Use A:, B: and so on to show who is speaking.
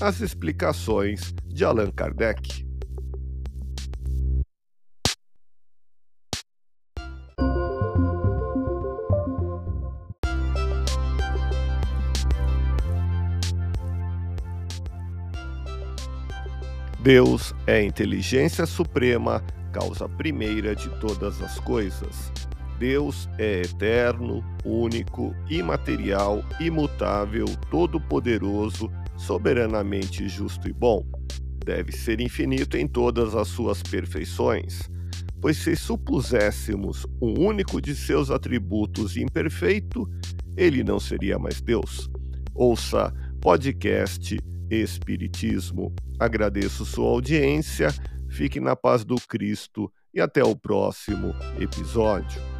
A: as explicações de Allan Kardec. Deus é inteligência suprema, causa primeira de todas as coisas. Deus é eterno, único, imaterial, imutável, todo-poderoso, soberanamente justo e bom. Deve ser infinito em todas as suas perfeições. Pois se supuséssemos um único de seus atributos imperfeito, ele não seria mais Deus. Ouça podcast Espiritismo. Agradeço sua audiência, fique na paz do Cristo e até o próximo episódio.